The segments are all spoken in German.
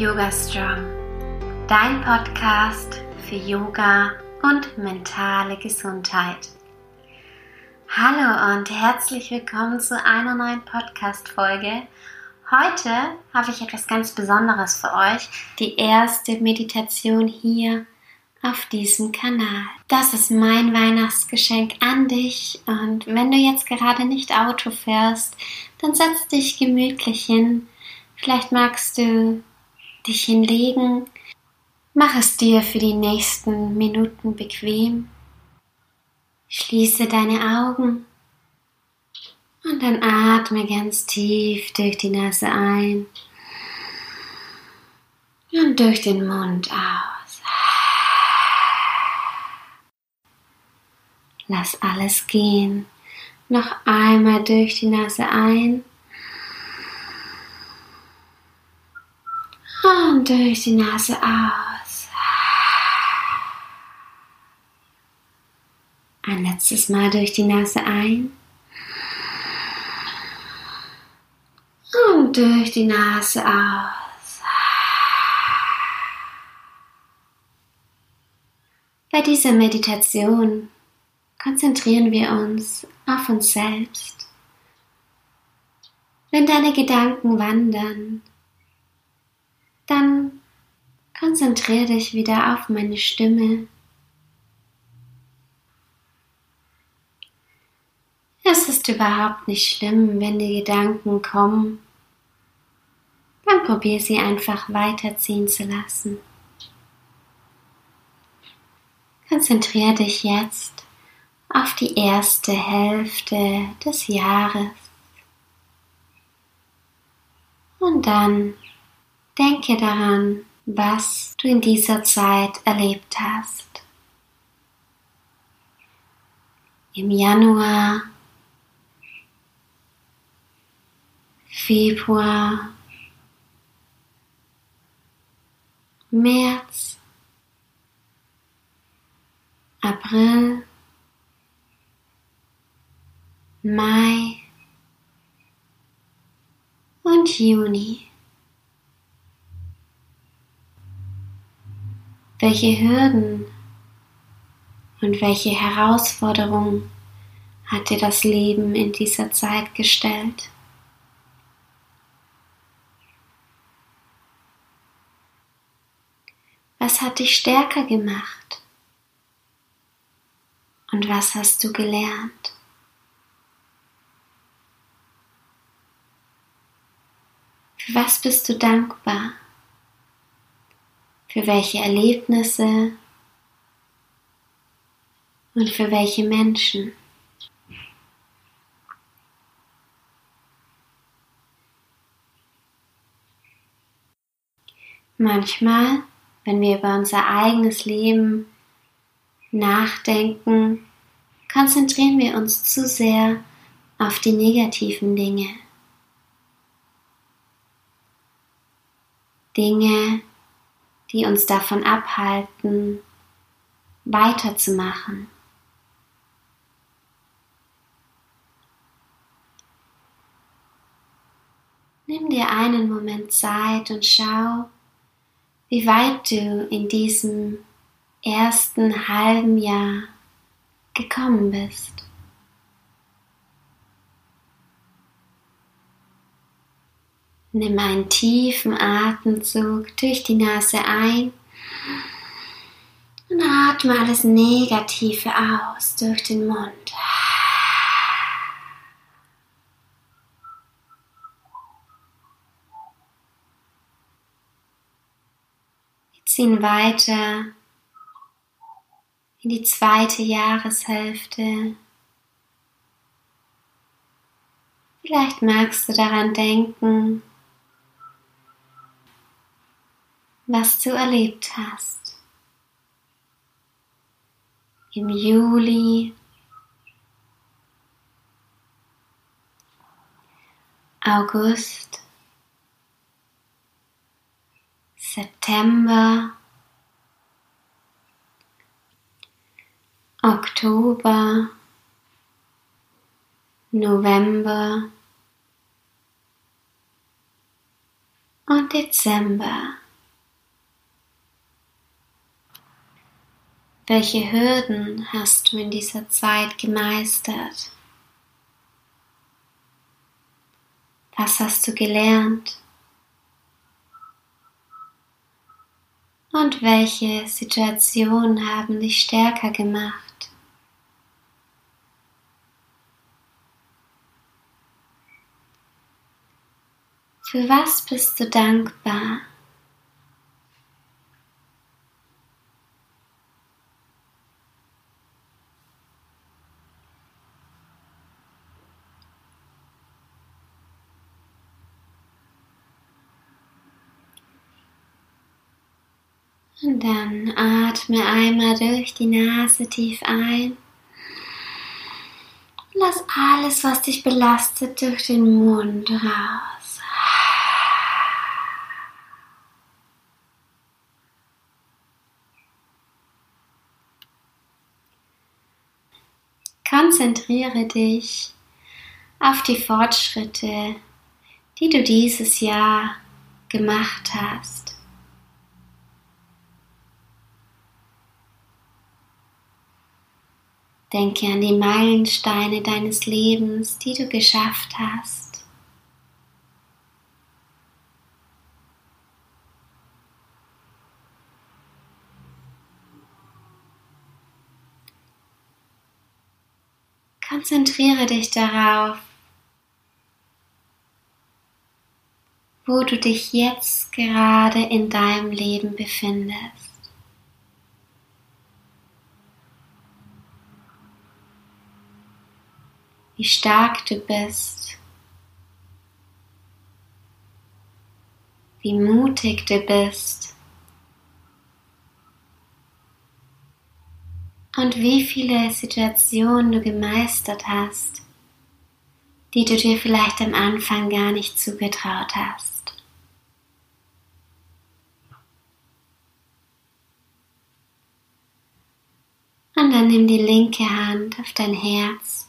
Yoga Strong, dein Podcast für Yoga und mentale Gesundheit. Hallo und herzlich willkommen zu einer neuen Podcast-Folge. Heute habe ich etwas ganz Besonderes für euch, die erste Meditation hier auf diesem Kanal. Das ist mein Weihnachtsgeschenk an dich und wenn du jetzt gerade nicht Auto fährst, dann setz dich gemütlich hin. Vielleicht magst du dich hinlegen. Mach es dir für die nächsten Minuten bequem. Schließe deine Augen und dann atme ganz tief durch die Nase ein und durch den Mund aus. Lass alles gehen. Noch einmal durch die Nase ein Und durch die Nase aus. Ein letztes Mal durch die Nase ein. Und durch die Nase aus. Bei dieser Meditation konzentrieren wir uns auf uns selbst. Wenn deine Gedanken wandern, dann konzentriere dich wieder auf meine Stimme. Es ist überhaupt nicht schlimm, wenn die Gedanken kommen. Dann probier sie einfach weiterziehen zu lassen. Konzentriere dich jetzt auf die erste Hälfte des Jahres. Und dann Denke daran, was du in dieser Zeit erlebt hast. Im Januar, Februar, März, April, Mai und Juni. Welche Hürden und welche Herausforderungen hat dir das Leben in dieser Zeit gestellt? Was hat dich stärker gemacht? Und was hast du gelernt? Für was bist du dankbar? Für welche Erlebnisse und für welche Menschen. Manchmal, wenn wir über unser eigenes Leben nachdenken, konzentrieren wir uns zu sehr auf die negativen Dinge. Dinge, die uns davon abhalten, weiterzumachen. Nimm dir einen Moment Zeit und schau, wie weit du in diesem ersten halben Jahr gekommen bist. Nimm einen tiefen Atemzug durch die Nase ein und atme alles Negative aus durch den Mund. Wir ziehen weiter in die zweite Jahreshälfte. Vielleicht magst du daran denken, was du erlebt hast. Im Juli, August, September, Oktober, November. Und Dezember. Welche Hürden hast du in dieser Zeit gemeistert? Was hast du gelernt? Und welche Situationen haben dich stärker gemacht? Für was bist du dankbar? Und dann atme einmal durch die Nase tief ein. Lass alles, was dich belastet, durch den Mund raus. Konzentriere dich auf die Fortschritte, die du dieses Jahr gemacht hast. Denke an die Meilensteine deines Lebens, die du geschafft hast. Konzentriere dich darauf, wo du dich jetzt gerade in deinem Leben befindest. Wie stark du bist, wie mutig du bist und wie viele Situationen du gemeistert hast, die du dir vielleicht am Anfang gar nicht zugetraut hast. Und dann nimm die linke Hand auf dein Herz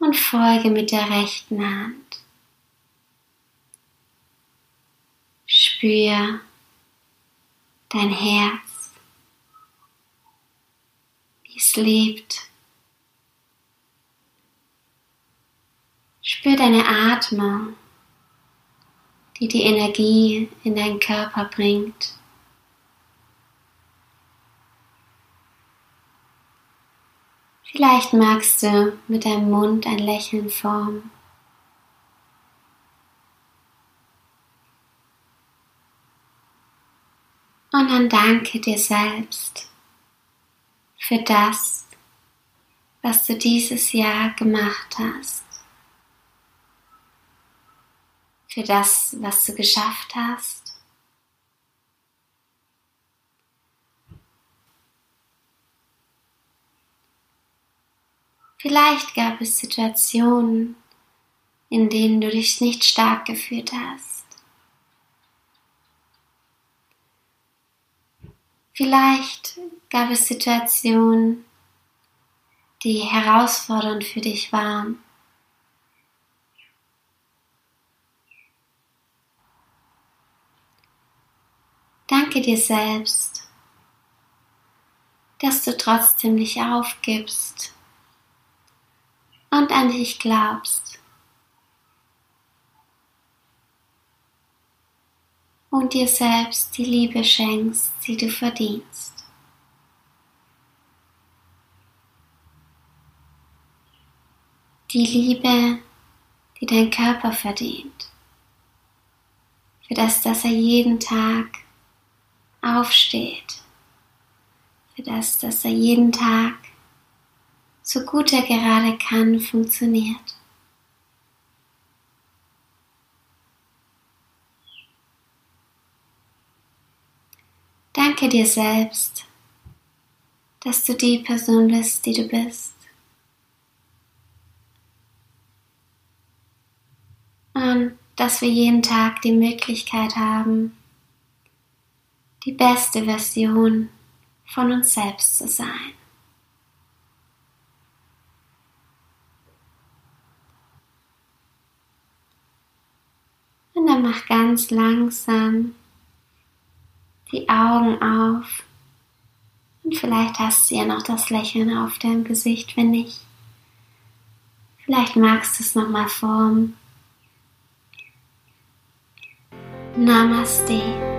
und folge mit der rechten Hand. Spür dein Herz, wie es lebt. Spür deine Atmung, die die Energie in deinen Körper bringt. Vielleicht magst du mit deinem Mund ein Lächeln formen. Und dann danke dir selbst für das, was du dieses Jahr gemacht hast. Für das, was du geschafft hast. Vielleicht gab es Situationen, in denen du dich nicht stark gefühlt hast. Vielleicht gab es Situationen, die herausfordernd für dich waren. Danke dir selbst, dass du trotzdem nicht aufgibst und an dich glaubst. Und dir selbst die Liebe schenkst, die du verdienst. Die Liebe, die dein Körper verdient. Für das, dass er jeden Tag aufsteht. Für das, dass er jeden Tag so gut er gerade kann, funktioniert. Danke dir selbst, dass du die Person bist, die du bist. Und dass wir jeden Tag die Möglichkeit haben, die beste Version von uns selbst zu sein. Und dann mach ganz langsam die Augen auf. Und vielleicht hast du ja noch das Lächeln auf deinem Gesicht, wenn nicht. Vielleicht magst du es nochmal formen. Namaste.